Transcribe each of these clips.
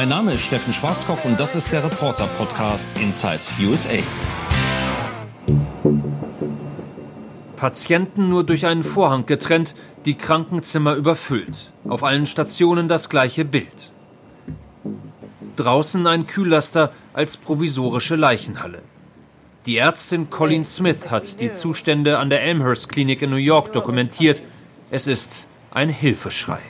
Mein Name ist Steffen Schwarzkopf und das ist der Reporter-Podcast Inside USA. Patienten nur durch einen Vorhang getrennt, die Krankenzimmer überfüllt. Auf allen Stationen das gleiche Bild. Draußen ein Kühllaster als provisorische Leichenhalle. Die Ärztin Colleen Smith hat die Zustände an der Elmhurst Klinik in New York dokumentiert. Es ist ein Hilfeschrei.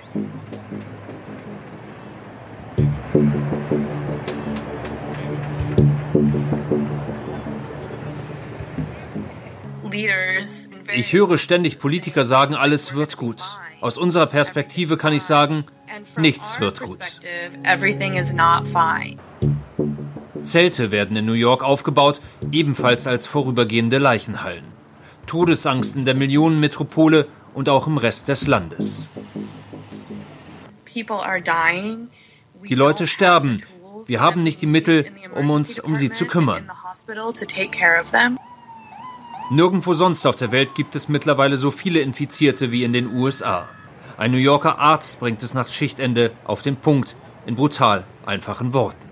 Ich höre ständig Politiker sagen, alles wird gut. Aus unserer Perspektive kann ich sagen, nichts wird gut. Zelte werden in New York aufgebaut, ebenfalls als vorübergehende Leichenhallen. Todesangst in der Millionenmetropole und auch im Rest des Landes. Die Leute sterben. Wir haben nicht die Mittel, um uns um sie zu kümmern. Nirgendwo sonst auf der Welt gibt es mittlerweile so viele Infizierte wie in den USA. Ein New Yorker Arzt bringt es nach Schichtende auf den Punkt in brutal einfachen Worten.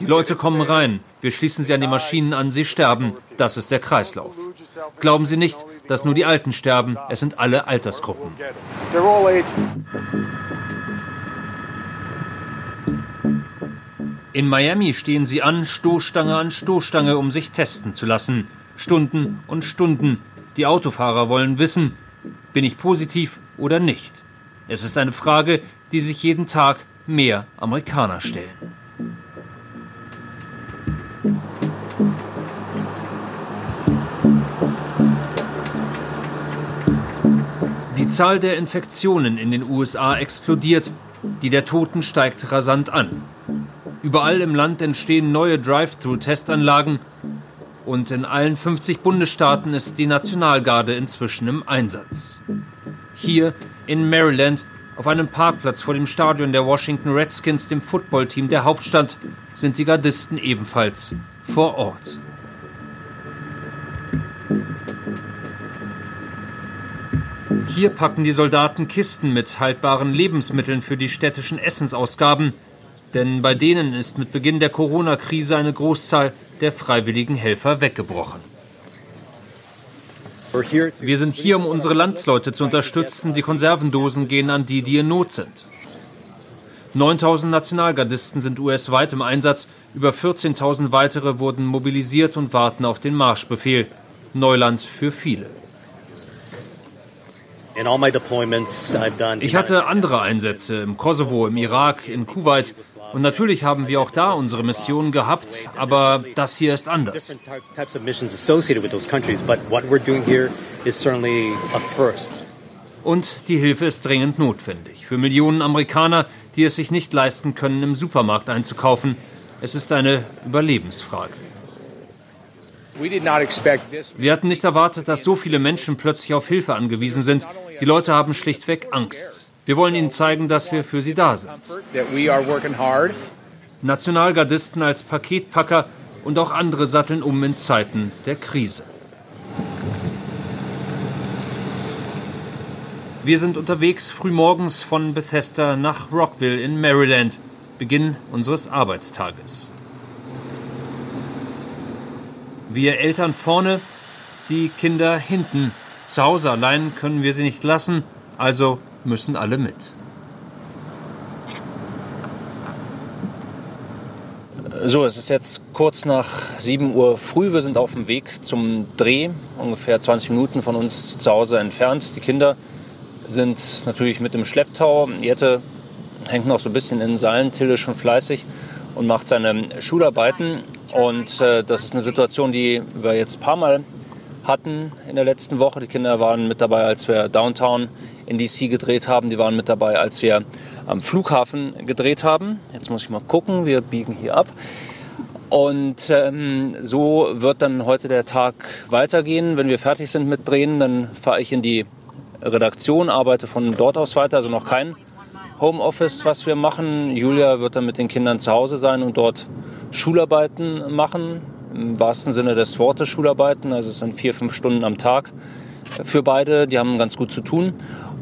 Die Leute kommen rein, wir schließen sie an die Maschinen an, sie sterben. Das ist der Kreislauf. Glauben Sie nicht, dass nur die Alten sterben, es sind alle Altersgruppen. In Miami stehen sie an, Stoßstange an Stoßstange, um sich testen zu lassen. Stunden und Stunden. Die Autofahrer wollen wissen, bin ich positiv oder nicht? Es ist eine Frage, die sich jeden Tag mehr Amerikaner stellen. Die Zahl der Infektionen in den USA explodiert, die der Toten steigt rasant an. Überall im Land entstehen neue Drive-Through-Testanlagen und in allen 50 Bundesstaaten ist die Nationalgarde inzwischen im Einsatz. Hier in Maryland, auf einem Parkplatz vor dem Stadion der Washington Redskins, dem Footballteam der Hauptstadt, sind die Gardisten ebenfalls vor Ort. Hier packen die Soldaten Kisten mit haltbaren Lebensmitteln für die städtischen Essensausgaben, denn bei denen ist mit Beginn der Corona-Krise eine Großzahl der freiwilligen Helfer weggebrochen. Wir sind hier, um unsere Landsleute zu unterstützen. Die Konservendosen gehen an die, die in Not sind. 9000 Nationalgardisten sind US-weit im Einsatz, über 14.000 weitere wurden mobilisiert und warten auf den Marschbefehl. Neuland für viele. Ich hatte andere Einsätze im Kosovo, im Irak, in Kuwait. Und natürlich haben wir auch da unsere Missionen gehabt, aber das hier ist anders. Und die Hilfe ist dringend notwendig. Für Millionen Amerikaner, die es sich nicht leisten können, im Supermarkt einzukaufen. Es ist eine Überlebensfrage. Wir hatten nicht erwartet, dass so viele Menschen plötzlich auf Hilfe angewiesen sind. Die Leute haben schlichtweg Angst. Wir wollen ihnen zeigen, dass wir für sie da sind. Nationalgardisten als Paketpacker und auch andere satteln um in Zeiten der Krise. Wir sind unterwegs frühmorgens von Bethesda nach Rockville in Maryland, Beginn unseres Arbeitstages. Wir Eltern vorne, die Kinder hinten. Zu Hause allein können wir sie nicht lassen, also müssen alle mit. So, es ist jetzt kurz nach 7 Uhr früh. Wir sind auf dem Weg zum Dreh, ungefähr 20 Minuten von uns zu Hause entfernt. Die Kinder sind natürlich mit im Schlepptau. Jette hängt noch so ein bisschen in Seilen, Till ist schon fleißig und macht seine Schularbeiten. Und äh, das ist eine Situation, die wir jetzt ein paar Mal hatten in der letzten Woche. Die Kinder waren mit dabei, als wir Downtown in DC gedreht haben. Die waren mit dabei, als wir am Flughafen gedreht haben. Jetzt muss ich mal gucken, wir biegen hier ab. Und ähm, so wird dann heute der Tag weitergehen. Wenn wir fertig sind mit Drehen, dann fahre ich in die Redaktion, arbeite von dort aus weiter. Also noch kein Homeoffice, was wir machen. Julia wird dann mit den Kindern zu Hause sein und dort Schularbeiten machen. Im wahrsten Sinne des Wortes Schularbeiten. Also es sind vier, fünf Stunden am Tag für beide. Die haben ganz gut zu tun.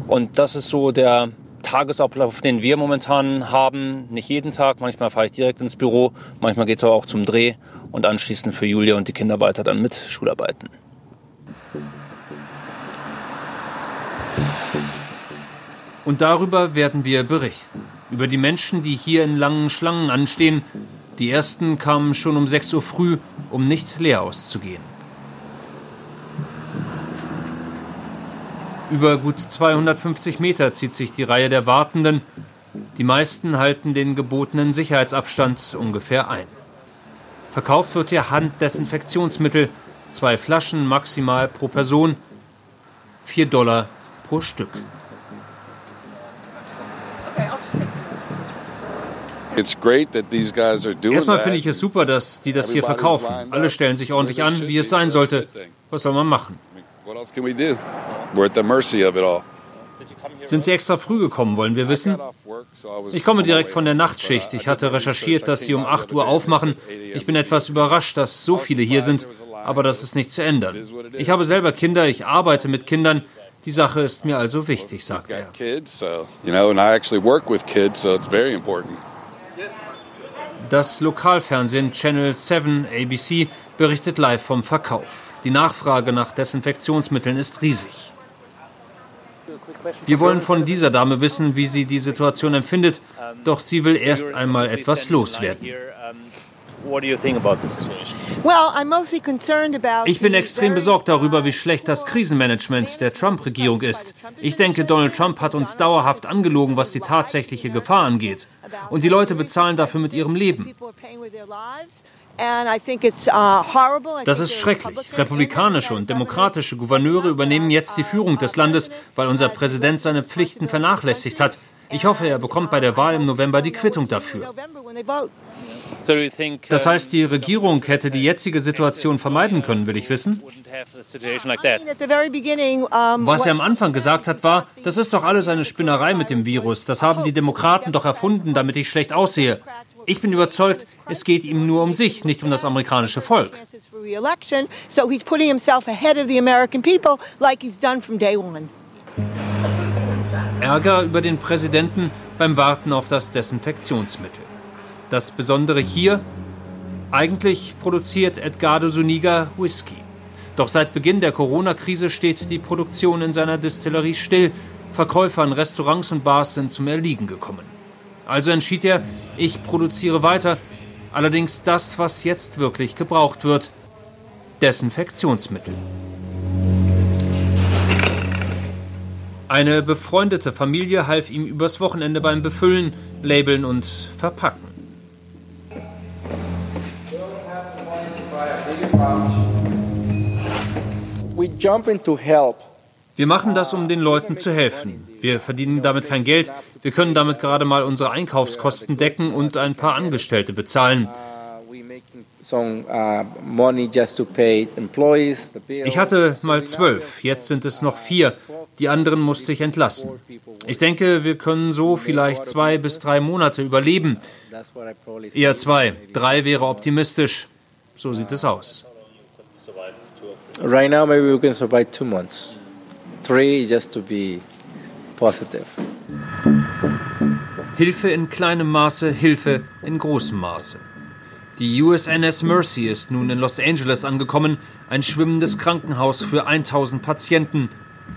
Und das ist so der Tagesablauf, den wir momentan haben. Nicht jeden Tag, manchmal fahre ich direkt ins Büro, manchmal geht es auch zum Dreh und anschließend für Julia und die Kinder weiter dann mit Schularbeiten. Und darüber werden wir berichten. Über die Menschen, die hier in langen Schlangen anstehen. Die ersten kamen schon um 6 Uhr früh, um nicht leer auszugehen. Über gut 250 Meter zieht sich die Reihe der Wartenden. Die meisten halten den gebotenen Sicherheitsabstand ungefähr ein. Verkauft wird hier Handdesinfektionsmittel, zwei Flaschen maximal pro Person, 4 Dollar pro Stück. Erstmal finde ich es super, dass die das hier verkaufen. Alle stellen sich ordentlich an, wie es sein sollte. Was soll man machen? Sind Sie extra früh gekommen, wollen wir wissen? Ich komme direkt von der Nachtschicht. Ich hatte recherchiert, dass Sie um 8 Uhr aufmachen. Ich bin etwas überrascht, dass so viele hier sind, aber das ist nicht zu ändern. Ich habe selber Kinder, ich arbeite mit Kindern. Die Sache ist mir also wichtig, sagt er. Das Lokalfernsehen Channel 7 ABC berichtet live vom Verkauf. Die Nachfrage nach Desinfektionsmitteln ist riesig. Wir wollen von dieser Dame wissen, wie sie die Situation empfindet, doch sie will erst einmal etwas loswerden. Ich bin extrem besorgt darüber, wie schlecht das Krisenmanagement der Trump-Regierung ist. Ich denke, Donald Trump hat uns dauerhaft angelogen, was die tatsächliche Gefahr angeht. Und die Leute bezahlen dafür mit ihrem Leben. Uh, das ist schrecklich. Republikanische und demokratische Gouverneure übernehmen jetzt die Führung des Landes, weil unser Präsident seine Pflichten vernachlässigt hat. Ich hoffe, er bekommt bei der Wahl im November die Quittung dafür. Das heißt, die Regierung hätte die jetzige Situation vermeiden können, will ich wissen? Was er am Anfang gesagt hat, war, das ist doch alles eine Spinnerei mit dem Virus. Das haben die Demokraten doch erfunden, damit ich schlecht aussehe. Ich bin überzeugt, es geht ihm nur um sich, nicht um das amerikanische Volk. Ärger über den Präsidenten beim Warten auf das Desinfektionsmittel. Das Besondere hier, eigentlich produziert Edgardo Zuniga Whisky. Doch seit Beginn der Corona-Krise steht die Produktion in seiner Distillerie still. Verkäufer in Restaurants und Bars sind zum Erliegen gekommen. Also entschied er, ich produziere weiter, allerdings das, was jetzt wirklich gebraucht wird, Desinfektionsmittel. Eine befreundete Familie half ihm übers Wochenende beim Befüllen, Labeln und Verpacken. Wir machen das, um den Leuten zu helfen. Wir verdienen damit kein Geld. Wir können damit gerade mal unsere Einkaufskosten decken und ein paar Angestellte bezahlen. Ich hatte mal zwölf, jetzt sind es noch vier. Die anderen musste ich entlassen. Ich denke, wir können so vielleicht zwei bis drei Monate überleben. Eher zwei. Drei wäre optimistisch. So sieht es aus. Right now, maybe we can survive two months. Three just to be positive. Hilfe in kleinem Maße, Hilfe in großem Maße. Die USNS Mercy ist nun in Los Angeles angekommen, ein schwimmendes Krankenhaus für 1000 Patienten.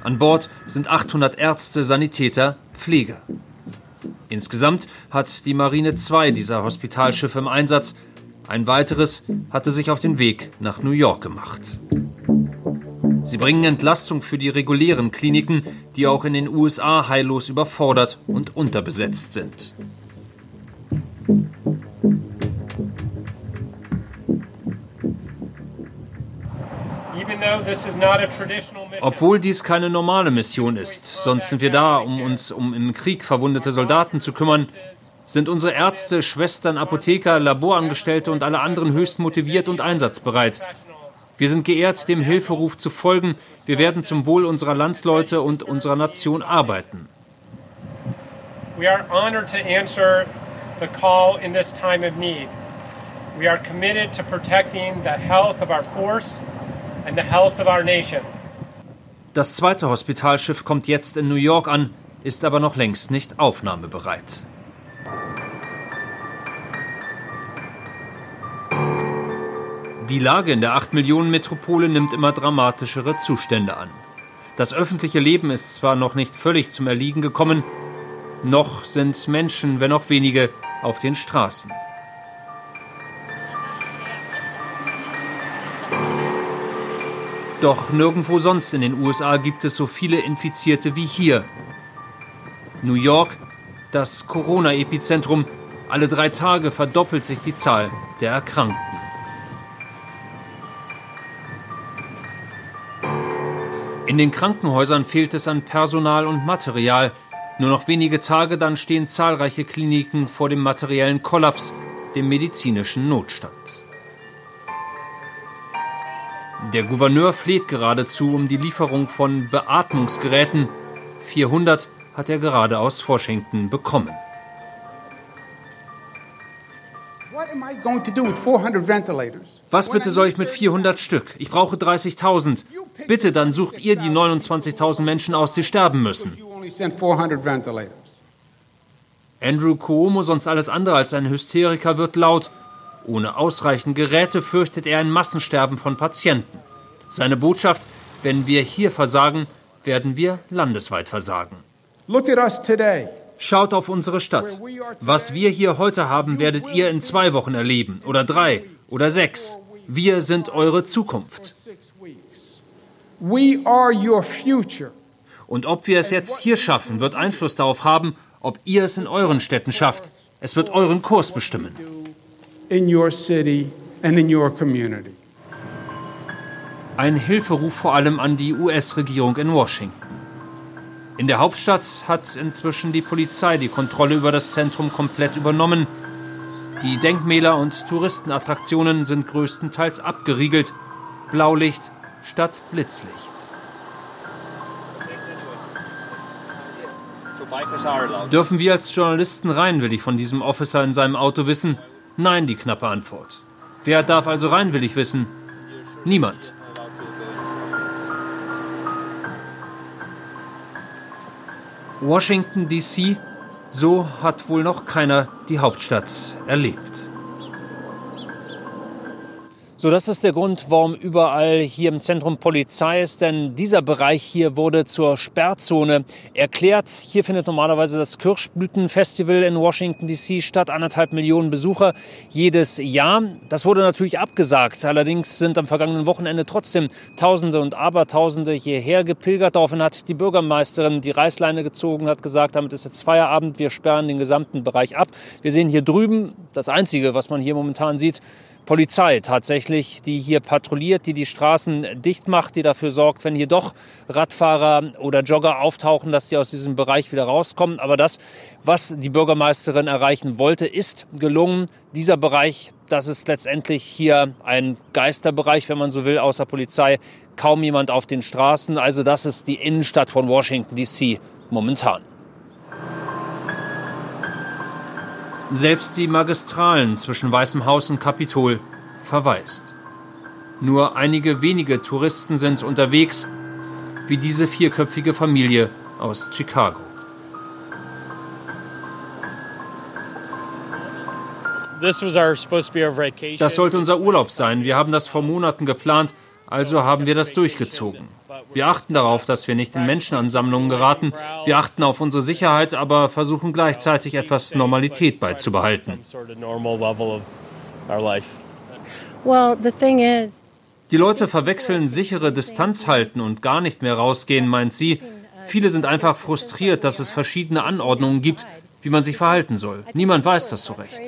An Bord sind 800 Ärzte, Sanitäter, Pfleger. Insgesamt hat die Marine zwei dieser Hospitalschiffe im Einsatz. Ein weiteres hatte sich auf den Weg nach New York gemacht. Sie bringen Entlastung für die regulären Kliniken, die auch in den USA heillos überfordert und unterbesetzt sind. Obwohl dies keine normale Mission ist, sonst sind wir da, um uns um im Krieg verwundete Soldaten zu kümmern, sind unsere Ärzte, Schwestern, Apotheker, Laborangestellte und alle anderen höchst motiviert und einsatzbereit. Wir sind geehrt, dem Hilferuf zu folgen. Wir werden zum Wohl unserer Landsleute und unserer Nation arbeiten. We are honored to answer the call in this time of need. We are committed to protecting the health of our force and the health of our nation. Das zweite Hospitalschiff kommt jetzt in New York an. ist aber noch längst nicht aufnahmebereit. Die Lage in der 8 Millionen Metropole nimmt immer dramatischere Zustände an. Das öffentliche Leben ist zwar noch nicht völlig zum Erliegen gekommen, noch sind Menschen, wenn auch wenige, auf den Straßen. Doch nirgendwo sonst in den USA gibt es so viele Infizierte wie hier. New York, das Corona-Epizentrum, alle drei Tage verdoppelt sich die Zahl der Erkrankten. In den Krankenhäusern fehlt es an Personal und Material. Nur noch wenige Tage, dann stehen zahlreiche Kliniken vor dem materiellen Kollaps, dem medizinischen Notstand. Der Gouverneur fleht geradezu um die Lieferung von Beatmungsgeräten. 400 hat er gerade aus Washington bekommen. Was bitte soll ich mit 400 Stück? Ich brauche 30.000. Bitte, dann sucht ihr die 29.000 Menschen aus, die sterben müssen. Andrew Cuomo, sonst alles andere als ein Hysteriker, wird laut. Ohne ausreichend Geräte fürchtet er ein Massensterben von Patienten. Seine Botschaft, wenn wir hier versagen, werden wir landesweit versagen. Schaut auf unsere Stadt. Was wir hier heute haben, werdet ihr in zwei Wochen erleben oder drei oder sechs. Wir sind eure Zukunft. We are your future. Und ob wir es jetzt hier schaffen, wird Einfluss darauf haben, ob ihr es in euren Städten schafft. Es wird euren Kurs bestimmen. In your city and in your community. Ein Hilferuf vor allem an die US-Regierung in Washington. In der Hauptstadt hat inzwischen die Polizei die Kontrolle über das Zentrum komplett übernommen. Die Denkmäler und Touristenattraktionen sind größtenteils abgeriegelt. Blaulicht statt Blitzlicht. Dürfen wir als Journalisten rein, will ich von diesem Officer in seinem Auto wissen? Nein, die knappe Antwort. Wer darf also rein, will ich wissen? Niemand. Washington, DC, so hat wohl noch keiner die Hauptstadt erlebt. So, das ist der Grund, warum überall hier im Zentrum Polizei ist, denn dieser Bereich hier wurde zur Sperrzone erklärt. Hier findet normalerweise das Kirschblütenfestival in Washington DC statt, anderthalb Millionen Besucher jedes Jahr. Das wurde natürlich abgesagt. Allerdings sind am vergangenen Wochenende trotzdem Tausende und Abertausende hierher gepilgert. Daraufhin hat die Bürgermeisterin die Reißleine gezogen, hat gesagt, damit ist jetzt Feierabend, wir sperren den gesamten Bereich ab. Wir sehen hier drüben das Einzige, was man hier momentan sieht, Polizei tatsächlich, die hier patrouilliert, die die Straßen dicht macht, die dafür sorgt, wenn hier doch Radfahrer oder Jogger auftauchen, dass sie aus diesem Bereich wieder rauskommen. Aber das, was die Bürgermeisterin erreichen wollte, ist gelungen. Dieser Bereich, das ist letztendlich hier ein Geisterbereich, wenn man so will, außer Polizei. Kaum jemand auf den Straßen. Also das ist die Innenstadt von Washington, DC momentan. Selbst die Magistralen zwischen Weißem Haus und Kapitol verwaist. Nur einige wenige Touristen sind unterwegs, wie diese vierköpfige Familie aus Chicago. Das sollte unser Urlaub sein. Wir haben das vor Monaten geplant, also haben wir das durchgezogen. Wir achten darauf, dass wir nicht in Menschenansammlungen geraten. Wir achten auf unsere Sicherheit, aber versuchen gleichzeitig etwas Normalität beizubehalten. Die Leute verwechseln sichere Distanz halten und gar nicht mehr rausgehen, meint sie. Viele sind einfach frustriert, dass es verschiedene Anordnungen gibt, wie man sich verhalten soll. Niemand weiß das so recht.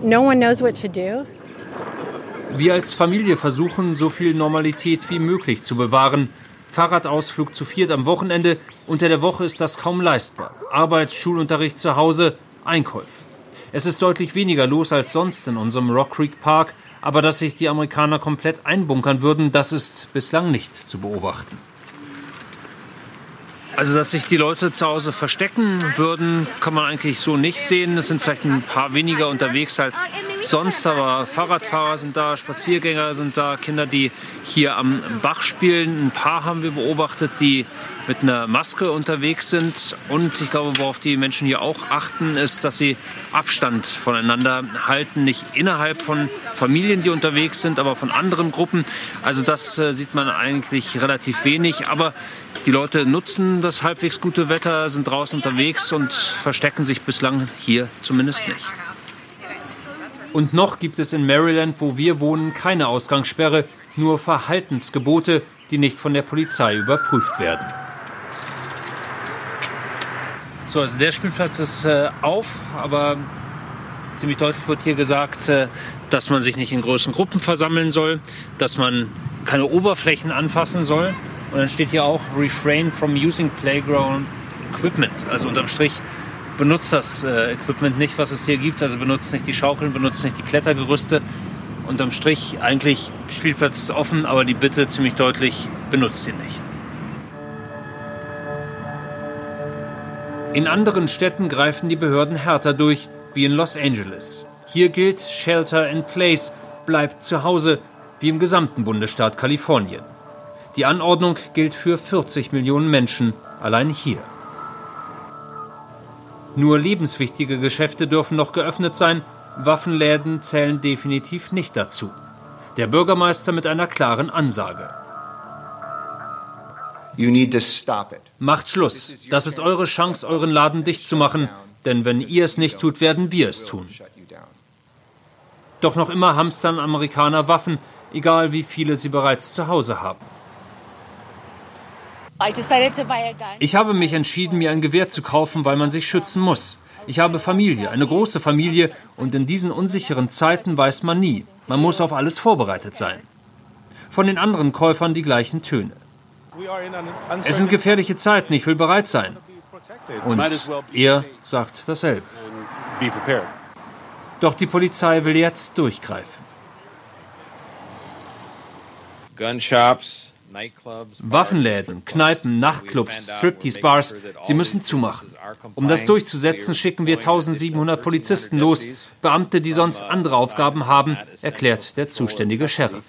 No one knows what to do. Wir als Familie versuchen, so viel Normalität wie möglich zu bewahren. Fahrradausflug zu viert am Wochenende, unter der Woche ist das kaum leistbar. Arbeits-, Schulunterricht zu Hause, Einkäufe. Es ist deutlich weniger los als sonst in unserem Rock Creek Park, aber dass sich die Amerikaner komplett einbunkern würden, das ist bislang nicht zu beobachten. Also, dass sich die Leute zu Hause verstecken würden, kann man eigentlich so nicht sehen. Es sind vielleicht ein paar weniger unterwegs als sonst, aber Fahrradfahrer sind da, Spaziergänger sind da, Kinder, die hier am Bach spielen. Ein paar haben wir beobachtet, die mit einer Maske unterwegs sind. Und ich glaube, worauf die Menschen hier auch achten, ist, dass sie Abstand voneinander halten. Nicht innerhalb von Familien, die unterwegs sind, aber von anderen Gruppen. Also das äh, sieht man eigentlich relativ wenig. Aber die Leute nutzen das halbwegs gute Wetter, sind draußen unterwegs und verstecken sich bislang hier zumindest nicht. Und noch gibt es in Maryland, wo wir wohnen, keine Ausgangssperre, nur Verhaltensgebote, die nicht von der Polizei überprüft werden. So, also der Spielplatz ist äh, auf, aber ziemlich deutlich wird hier gesagt, äh, dass man sich nicht in großen Gruppen versammeln soll, dass man keine Oberflächen anfassen soll. Und dann steht hier auch Refrain from using playground equipment. Also unterm Strich benutzt das äh, Equipment nicht, was es hier gibt. Also benutzt nicht die Schaukeln, benutzt nicht die Klettergerüste. Unterm Strich eigentlich Spielplatz ist offen, aber die Bitte ziemlich deutlich, benutzt ihn nicht. In anderen Städten greifen die Behörden härter durch, wie in Los Angeles. Hier gilt Shelter in Place, bleibt zu Hause, wie im gesamten Bundesstaat Kalifornien. Die Anordnung gilt für 40 Millionen Menschen allein hier. Nur lebenswichtige Geschäfte dürfen noch geöffnet sein, Waffenläden zählen definitiv nicht dazu. Der Bürgermeister mit einer klaren Ansage. Macht Schluss. Das ist eure Chance, euren Laden dicht zu machen. Denn wenn ihr es nicht tut, werden wir es tun. Doch noch immer hamstern Amerikaner Waffen, egal wie viele sie bereits zu Hause haben. Ich habe mich entschieden, mir ein Gewehr zu kaufen, weil man sich schützen muss. Ich habe Familie, eine große Familie, und in diesen unsicheren Zeiten weiß man nie. Man muss auf alles vorbereitet sein. Von den anderen Käufern die gleichen Töne. Es sind gefährliche Zeiten, ich will bereit sein. Und er sagt dasselbe. Doch die Polizei will jetzt durchgreifen. Waffenläden, Kneipen, Nachtclubs, Striptease-Bars, sie müssen zumachen. Um das durchzusetzen, schicken wir 1700 Polizisten los, Beamte, die sonst andere Aufgaben haben, erklärt der zuständige Sheriff.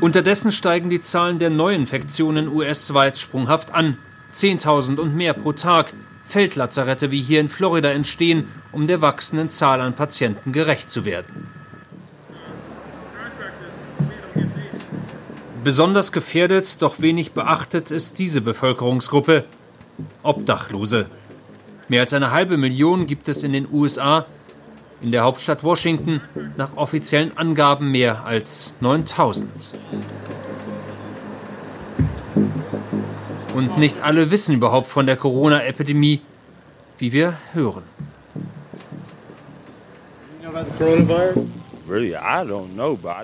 Unterdessen steigen die Zahlen der Neuinfektionen US-weit sprunghaft an. 10.000 und mehr pro Tag. Feldlazarette wie hier in Florida entstehen, um der wachsenden Zahl an Patienten gerecht zu werden. Besonders gefährdet, doch wenig beachtet ist diese Bevölkerungsgruppe Obdachlose. Mehr als eine halbe Million gibt es in den USA, in der Hauptstadt Washington nach offiziellen Angaben mehr als 9000. Und nicht alle wissen überhaupt von der Corona-Epidemie, wie wir hören.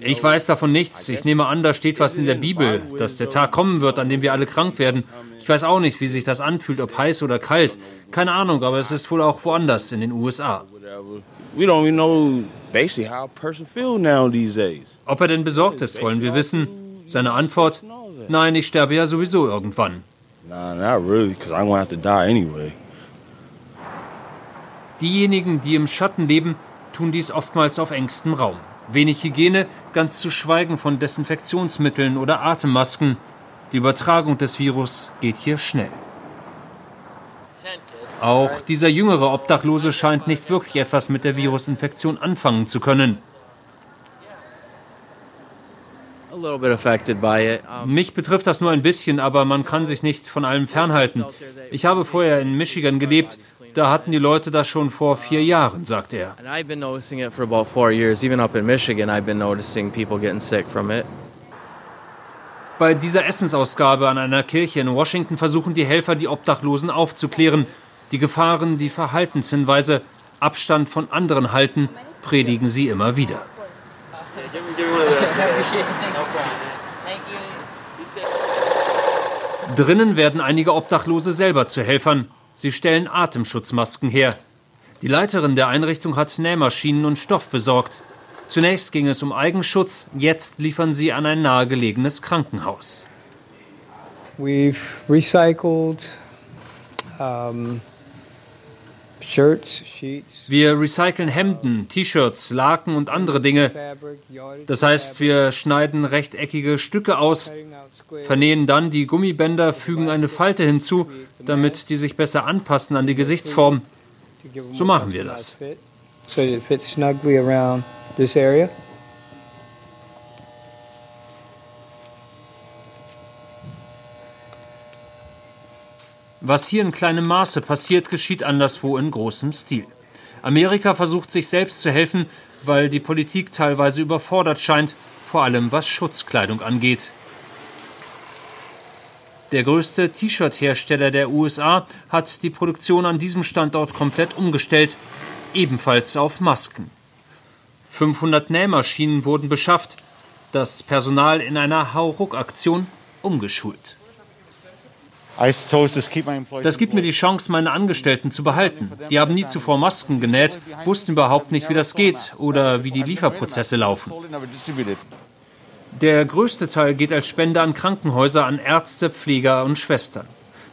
Ich weiß davon nichts. Ich nehme an, da steht was in der Bibel, dass der Tag kommen wird, an dem wir alle krank werden. Ich weiß auch nicht, wie sich das anfühlt, ob heiß oder kalt. Keine Ahnung, aber es ist wohl auch woanders in den USA. Ob er denn besorgt ist, wollen wir wissen. Seine Antwort: Nein, ich sterbe ja sowieso irgendwann. Diejenigen, die im Schatten leben, tun dies oftmals auf engstem Raum. Wenig Hygiene, ganz zu schweigen von Desinfektionsmitteln oder Atemmasken. Die Übertragung des Virus geht hier schnell. Auch dieser jüngere Obdachlose scheint nicht wirklich etwas mit der Virusinfektion anfangen zu können. Mich betrifft das nur ein bisschen, aber man kann sich nicht von allem fernhalten. Ich habe vorher in Michigan gelebt. Da hatten die Leute das schon vor vier Jahren, sagt er. Bei dieser Essensausgabe an einer Kirche in Washington versuchen die Helfer, die Obdachlosen aufzuklären. Die Gefahren, die Verhaltenshinweise, Abstand von anderen halten, predigen sie immer wieder. Drinnen werden einige Obdachlose selber zu Helfern. Sie stellen Atemschutzmasken her. Die Leiterin der Einrichtung hat Nähmaschinen und Stoff besorgt. Zunächst ging es um Eigenschutz, jetzt liefern sie an ein nahegelegenes Krankenhaus. We've recycled um, Wir recyceln Hemden, T-Shirts, Laken und andere Dinge. Das heißt, wir schneiden rechteckige Stücke aus, vernähen dann die Gummibänder, fügen eine Falte hinzu, damit die sich besser anpassen an die Gesichtsform. So machen wir das. Was hier in kleinem Maße passiert, geschieht anderswo in großem Stil. Amerika versucht sich selbst zu helfen, weil die Politik teilweise überfordert scheint, vor allem was Schutzkleidung angeht. Der größte T-Shirt-Hersteller der USA hat die Produktion an diesem Standort komplett umgestellt, ebenfalls auf Masken. 500 Nähmaschinen wurden beschafft, das Personal in einer Hauruck-Aktion umgeschult. Das gibt mir die Chance, meine Angestellten zu behalten. Die haben nie zuvor Masken genäht, wussten überhaupt nicht, wie das geht oder wie die Lieferprozesse laufen. Der größte Teil geht als Spende an Krankenhäuser, an Ärzte, Pfleger und Schwestern.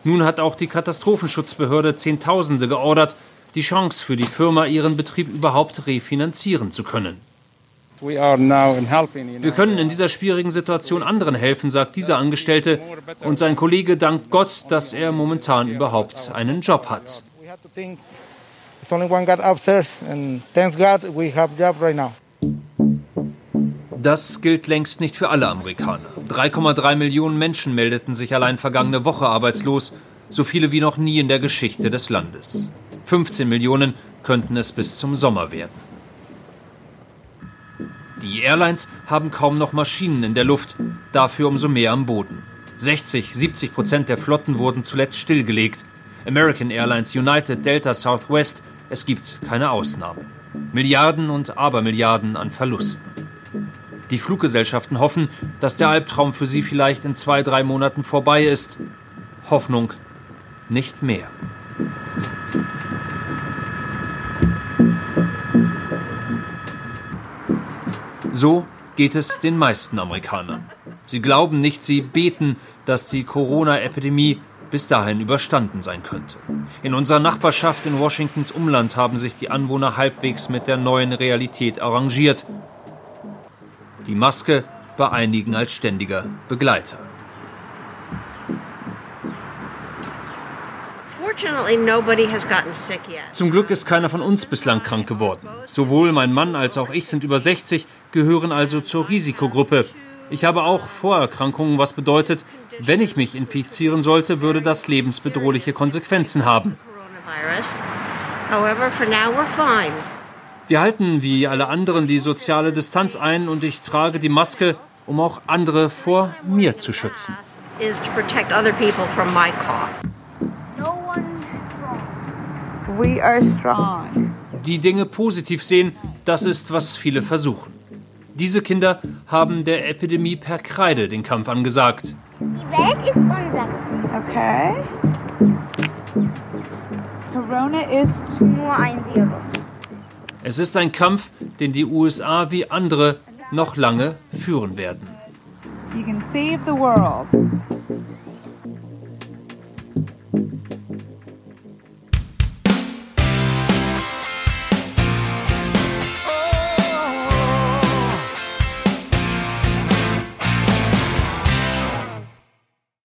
Nun hat auch die Katastrophenschutzbehörde Zehntausende geordert, die Chance für die Firma, ihren Betrieb überhaupt refinanzieren zu können. Wir können in dieser schwierigen Situation anderen helfen, sagt dieser Angestellte. Und sein Kollege dankt Gott, dass er momentan überhaupt einen Job hat. Das gilt längst nicht für alle Amerikaner. 3,3 Millionen Menschen meldeten sich allein vergangene Woche arbeitslos, so viele wie noch nie in der Geschichte des Landes. 15 Millionen könnten es bis zum Sommer werden. Die Airlines haben kaum noch Maschinen in der Luft, dafür umso mehr am Boden. 60, 70 Prozent der Flotten wurden zuletzt stillgelegt. American Airlines, United, Delta, Southwest, es gibt keine Ausnahmen. Milliarden und Abermilliarden an Verlusten. Die Fluggesellschaften hoffen, dass der Albtraum für sie vielleicht in zwei, drei Monaten vorbei ist. Hoffnung nicht mehr. So geht es den meisten Amerikanern. Sie glauben nicht, sie beten, dass die Corona-Epidemie bis dahin überstanden sein könnte. In unserer Nachbarschaft in Washingtons Umland haben sich die Anwohner halbwegs mit der neuen Realität arrangiert. Die Maske bei einigen als ständiger Begleiter. Zum Glück ist keiner von uns bislang krank geworden. Sowohl mein Mann als auch ich sind über 60, gehören also zur Risikogruppe. Ich habe auch Vorerkrankungen, was bedeutet, wenn ich mich infizieren sollte, würde das lebensbedrohliche Konsequenzen haben. Wir halten wie alle anderen die soziale Distanz ein und ich trage die Maske, um auch andere vor mir zu schützen. Die Dinge positiv sehen, das ist, was viele versuchen. Diese Kinder haben der Epidemie per Kreide den Kampf angesagt. Die Welt ist unsere. Okay. Corona ist nur ein Virus. Es ist ein Kampf, den die USA wie andere noch lange führen werden. You can save the world.